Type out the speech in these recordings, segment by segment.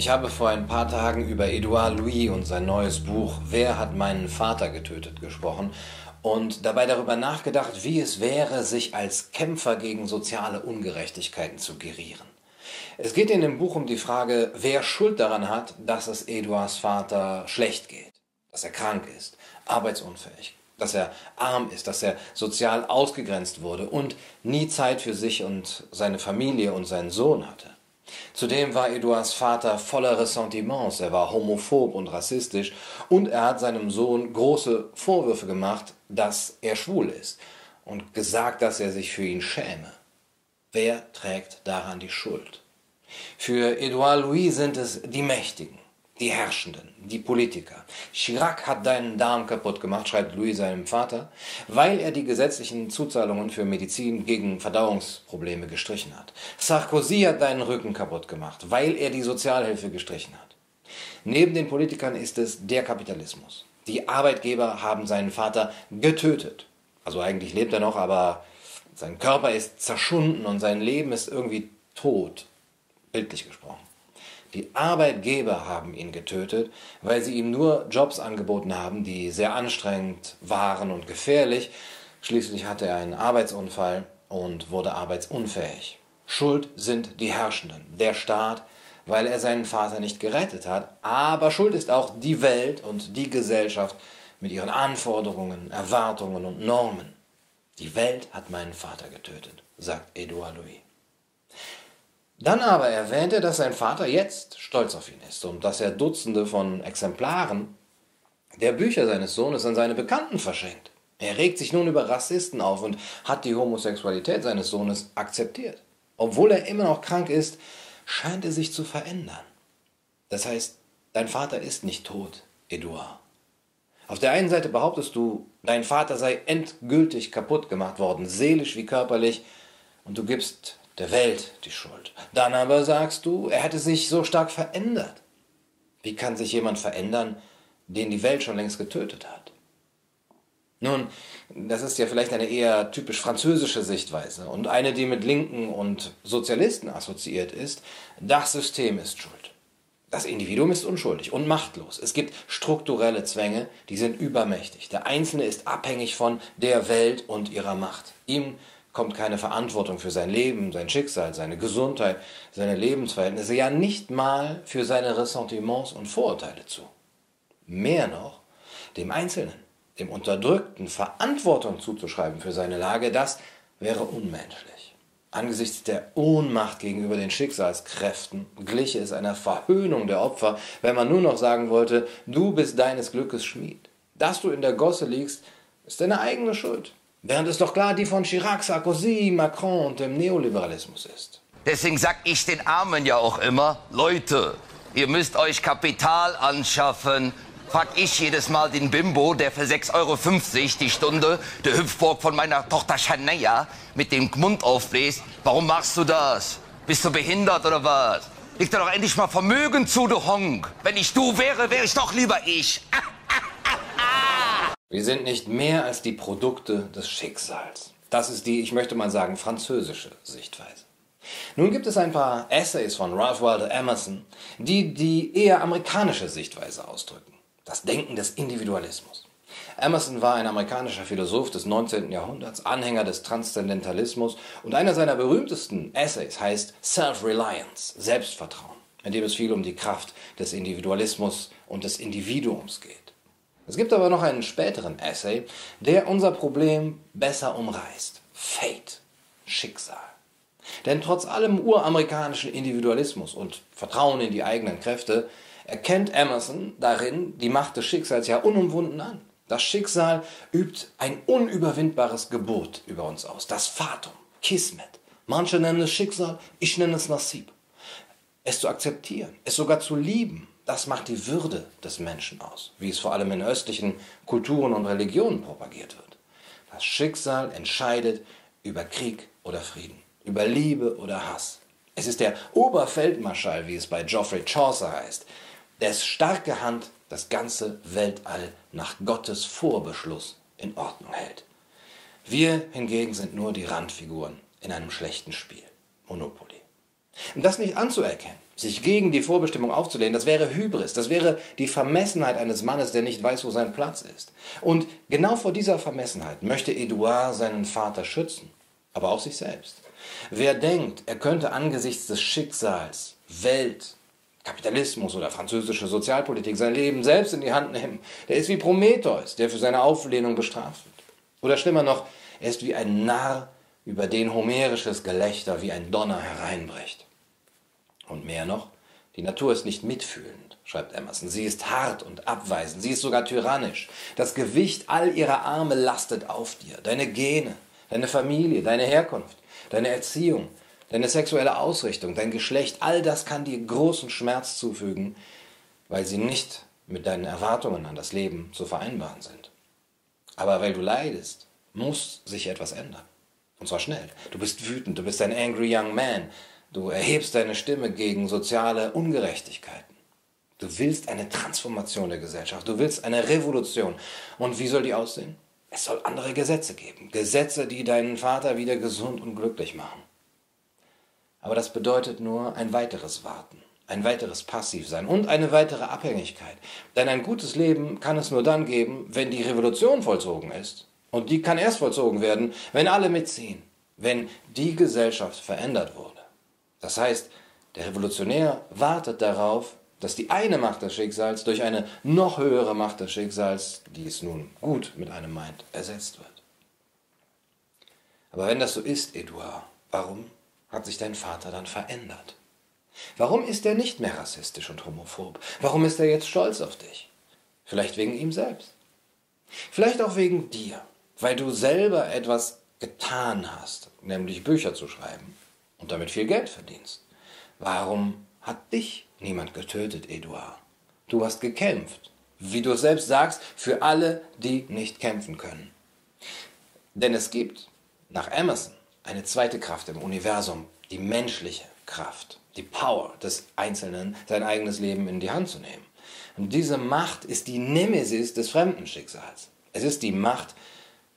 Ich habe vor ein paar Tagen über Edouard Louis und sein neues Buch Wer hat meinen Vater getötet gesprochen und dabei darüber nachgedacht, wie es wäre, sich als Kämpfer gegen soziale Ungerechtigkeiten zu gerieren. Es geht in dem Buch um die Frage, wer Schuld daran hat, dass es Eduards Vater schlecht geht, dass er krank ist, arbeitsunfähig, dass er arm ist, dass er sozial ausgegrenzt wurde und nie Zeit für sich und seine Familie und seinen Sohn hatte. Zudem war Eduards Vater voller Ressentiments, er war homophob und rassistisch und er hat seinem Sohn große Vorwürfe gemacht, dass er schwul ist und gesagt, dass er sich für ihn schäme. Wer trägt daran die Schuld? Für Edouard Louis sind es die Mächtigen, die Herrschenden, die Politiker. Chirac hat deinen Darm kaputt gemacht, schreibt Louis seinem Vater, weil er die gesetzlichen Zuzahlungen für Medizin gegen Verdauungsprobleme gestrichen hat. Sarkozy hat deinen Rücken kaputt gemacht, weil er die Sozialhilfe gestrichen hat. Neben den Politikern ist es der Kapitalismus. Die Arbeitgeber haben seinen Vater getötet. Also eigentlich lebt er noch, aber sein Körper ist zerschunden und sein Leben ist irgendwie tot, bildlich gesprochen. Die Arbeitgeber haben ihn getötet, weil sie ihm nur Jobs angeboten haben, die sehr anstrengend waren und gefährlich. Schließlich hatte er einen Arbeitsunfall und wurde arbeitsunfähig. Schuld sind die Herrschenden, der Staat, weil er seinen Vater nicht gerettet hat. Aber Schuld ist auch die Welt und die Gesellschaft mit ihren Anforderungen, Erwartungen und Normen. Die Welt hat meinen Vater getötet, sagt Edouard Louis. Dann aber erwähnt er, dass sein Vater jetzt stolz auf ihn ist und dass er Dutzende von Exemplaren der Bücher seines Sohnes an seine Bekannten verschenkt. Er regt sich nun über Rassisten auf und hat die Homosexualität seines Sohnes akzeptiert. Obwohl er immer noch krank ist, scheint er sich zu verändern. Das heißt, dein Vater ist nicht tot, Edouard. Auf der einen Seite behauptest du, dein Vater sei endgültig kaputt gemacht worden, seelisch wie körperlich, und du gibst der Welt die Schuld. Dann aber sagst du, er hätte sich so stark verändert. Wie kann sich jemand verändern, den die Welt schon längst getötet hat? Nun, das ist ja vielleicht eine eher typisch französische Sichtweise und eine, die mit Linken und Sozialisten assoziiert ist. Das System ist schuld. Das Individuum ist unschuldig und machtlos. Es gibt strukturelle Zwänge, die sind übermächtig. Der Einzelne ist abhängig von der Welt und ihrer Macht. Ihm kommt keine Verantwortung für sein Leben, sein Schicksal, seine Gesundheit, seine Lebensverhältnisse, ja nicht mal für seine Ressentiments und Vorurteile zu. Mehr noch, dem Einzelnen, dem Unterdrückten Verantwortung zuzuschreiben für seine Lage, das wäre unmenschlich. Angesichts der Ohnmacht gegenüber den Schicksalskräften gliche es einer Verhöhnung der Opfer, wenn man nur noch sagen wollte, du bist deines Glückes Schmied. Dass du in der Gosse liegst, ist deine eigene Schuld. Während es doch klar die von Chirac, Sarkozy, Macron und dem Neoliberalismus ist. Deswegen sag ich den Armen ja auch immer, Leute, ihr müsst euch Kapital anschaffen. Frag ich jedes Mal den Bimbo, der für 6,50 Euro die Stunde der Hüpfburg von meiner Tochter Shania mit dem Mund aufbläst. Warum machst du das? Bist du behindert oder was? Leg dir doch endlich mal Vermögen zu, du Honk. Wenn ich du wäre, wäre ich doch lieber ich. Wir sind nicht mehr als die Produkte des Schicksals. Das ist die, ich möchte mal sagen, französische Sichtweise. Nun gibt es ein paar Essays von Ralph Waldo Emerson, die die eher amerikanische Sichtweise ausdrücken. Das Denken des Individualismus. Emerson war ein amerikanischer Philosoph des 19. Jahrhunderts, Anhänger des Transzendentalismus und einer seiner berühmtesten Essays heißt Self-Reliance, Selbstvertrauen, in dem es viel um die Kraft des Individualismus und des Individuums geht. Es gibt aber noch einen späteren Essay, der unser Problem besser umreißt. Fate, Schicksal. Denn trotz allem uramerikanischen Individualismus und Vertrauen in die eigenen Kräfte erkennt Emerson darin die Macht des Schicksals ja unumwunden an. Das Schicksal übt ein unüberwindbares Gebot über uns aus. Das Fatum, Kismet. Manche nennen es Schicksal, ich nenne es Nasib. Es zu akzeptieren, es sogar zu lieben, das macht die Würde des Menschen aus, wie es vor allem in östlichen Kulturen und Religionen propagiert wird. Das Schicksal entscheidet über Krieg oder Frieden, über Liebe oder Hass. Es ist der Oberfeldmarschall, wie es bei Geoffrey Chaucer heißt, des starke Hand das ganze Weltall nach Gottes Vorbeschluss in Ordnung hält. Wir hingegen sind nur die Randfiguren in einem schlechten Spiel. Monopoly. Und das nicht anzuerkennen, sich gegen die Vorbestimmung aufzulehnen, das wäre Hybris, das wäre die Vermessenheit eines Mannes, der nicht weiß, wo sein Platz ist. Und genau vor dieser Vermessenheit möchte Edouard seinen Vater schützen, aber auch sich selbst. Wer denkt, er könnte angesichts des Schicksals, Welt, Kapitalismus oder französische Sozialpolitik sein Leben selbst in die Hand nehmen, der ist wie Prometheus, der für seine Auflehnung bestraft wird. Oder schlimmer noch, er ist wie ein Narr, über den homerisches Gelächter wie ein Donner hereinbricht. Und mehr noch, die Natur ist nicht mitfühlend, schreibt Emerson. Sie ist hart und abweisend, sie ist sogar tyrannisch. Das Gewicht all ihrer Arme lastet auf dir, deine Gene, deine Familie, deine Herkunft, deine Erziehung, deine sexuelle Ausrichtung, dein Geschlecht, all das kann dir großen Schmerz zufügen, weil sie nicht mit deinen Erwartungen an das Leben zu vereinbaren sind. Aber weil du leidest, muss sich etwas ändern. Und zwar schnell. Du bist wütend, du bist ein angry young man. Du erhebst deine Stimme gegen soziale Ungerechtigkeiten. Du willst eine Transformation der Gesellschaft. Du willst eine Revolution. Und wie soll die aussehen? Es soll andere Gesetze geben. Gesetze, die deinen Vater wieder gesund und glücklich machen. Aber das bedeutet nur ein weiteres Warten, ein weiteres Passivsein und eine weitere Abhängigkeit. Denn ein gutes Leben kann es nur dann geben, wenn die Revolution vollzogen ist. Und die kann erst vollzogen werden, wenn alle mitziehen, wenn die Gesellschaft verändert wurde. Das heißt, der Revolutionär wartet darauf, dass die eine Macht des Schicksals durch eine noch höhere Macht des Schicksals, die es nun gut mit einem meint, ersetzt wird. Aber wenn das so ist, Edouard, warum hat sich dein Vater dann verändert? Warum ist er nicht mehr rassistisch und homophob? Warum ist er jetzt stolz auf dich? Vielleicht wegen ihm selbst. Vielleicht auch wegen dir, weil du selber etwas getan hast, nämlich Bücher zu schreiben und damit viel Geld verdienst. Warum hat dich niemand getötet, Eduard? Du hast gekämpft, wie du selbst sagst, für alle, die nicht kämpfen können. Denn es gibt, nach Emerson, eine zweite Kraft im Universum, die menschliche Kraft, die Power des Einzelnen, sein eigenes Leben in die Hand zu nehmen. Und diese Macht ist die Nemesis des Fremdenschicksals. Es ist die Macht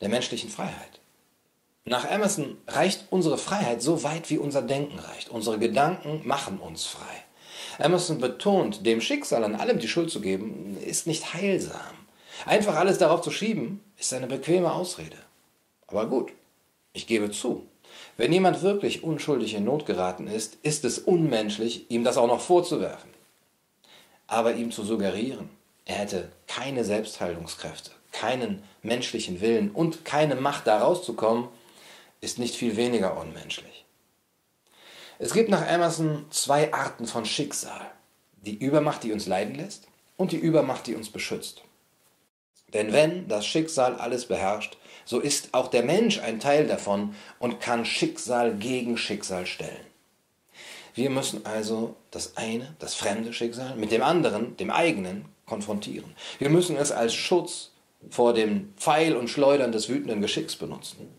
der menschlichen Freiheit. Nach Emerson reicht unsere Freiheit so weit, wie unser Denken reicht. Unsere Gedanken machen uns frei. Emerson betont, dem Schicksal an allem die Schuld zu geben, ist nicht heilsam. Einfach alles darauf zu schieben, ist eine bequeme Ausrede. Aber gut, ich gebe zu. Wenn jemand wirklich unschuldig in Not geraten ist, ist es unmenschlich, ihm das auch noch vorzuwerfen. Aber ihm zu suggerieren, er hätte keine Selbstheilungskräfte, keinen menschlichen Willen und keine Macht, da rauszukommen, ist nicht viel weniger unmenschlich. Es gibt nach Emerson zwei Arten von Schicksal. Die Übermacht, die uns leiden lässt und die Übermacht, die uns beschützt. Denn wenn das Schicksal alles beherrscht, so ist auch der Mensch ein Teil davon und kann Schicksal gegen Schicksal stellen. Wir müssen also das eine, das fremde Schicksal, mit dem anderen, dem eigenen, konfrontieren. Wir müssen es als Schutz vor dem Pfeil und Schleudern des wütenden Geschicks benutzen.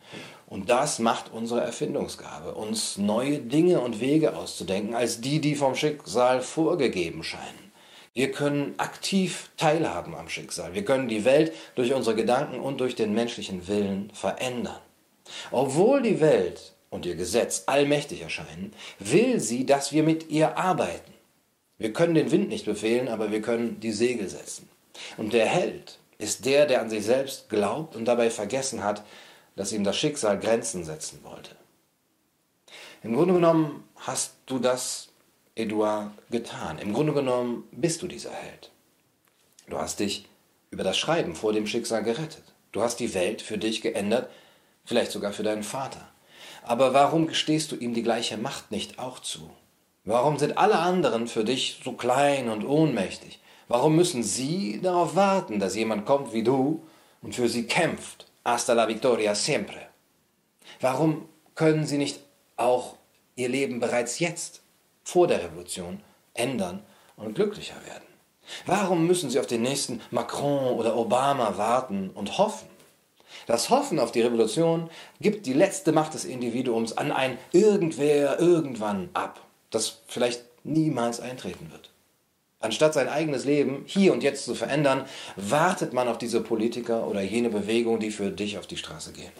Und das macht unsere Erfindungsgabe, uns neue Dinge und Wege auszudenken, als die, die vom Schicksal vorgegeben scheinen. Wir können aktiv teilhaben am Schicksal. Wir können die Welt durch unsere Gedanken und durch den menschlichen Willen verändern. Obwohl die Welt und ihr Gesetz allmächtig erscheinen, will sie, dass wir mit ihr arbeiten. Wir können den Wind nicht befehlen, aber wir können die Segel setzen. Und der Held ist der, der an sich selbst glaubt und dabei vergessen hat, dass ihm das Schicksal Grenzen setzen wollte. Im Grunde genommen hast du das, Eduard, getan. Im Grunde genommen bist du dieser Held. Du hast dich über das Schreiben vor dem Schicksal gerettet. Du hast die Welt für dich geändert, vielleicht sogar für deinen Vater. Aber warum gestehst du ihm die gleiche Macht nicht auch zu? Warum sind alle anderen für dich so klein und ohnmächtig? Warum müssen sie darauf warten, dass jemand kommt wie du und für sie kämpft Hasta la victoria siempre. Warum können Sie nicht auch Ihr Leben bereits jetzt, vor der Revolution, ändern und glücklicher werden? Warum müssen Sie auf den nächsten Macron oder Obama warten und hoffen? Das Hoffen auf die Revolution gibt die letzte Macht des Individuums an ein Irgendwer irgendwann ab, das vielleicht niemals eintreten wird. Anstatt sein eigenes Leben hier und jetzt zu verändern, wartet man auf diese Politiker oder jene Bewegung, die für dich auf die Straße gehen.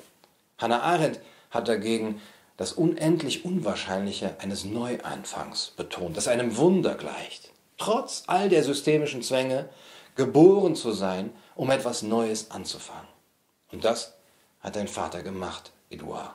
Hannah Arendt hat dagegen das unendlich Unwahrscheinliche eines Neuanfangs betont, das einem Wunder gleicht. Trotz all der systemischen Zwänge geboren zu sein, um etwas Neues anzufangen. Und das hat dein Vater gemacht, Edouard.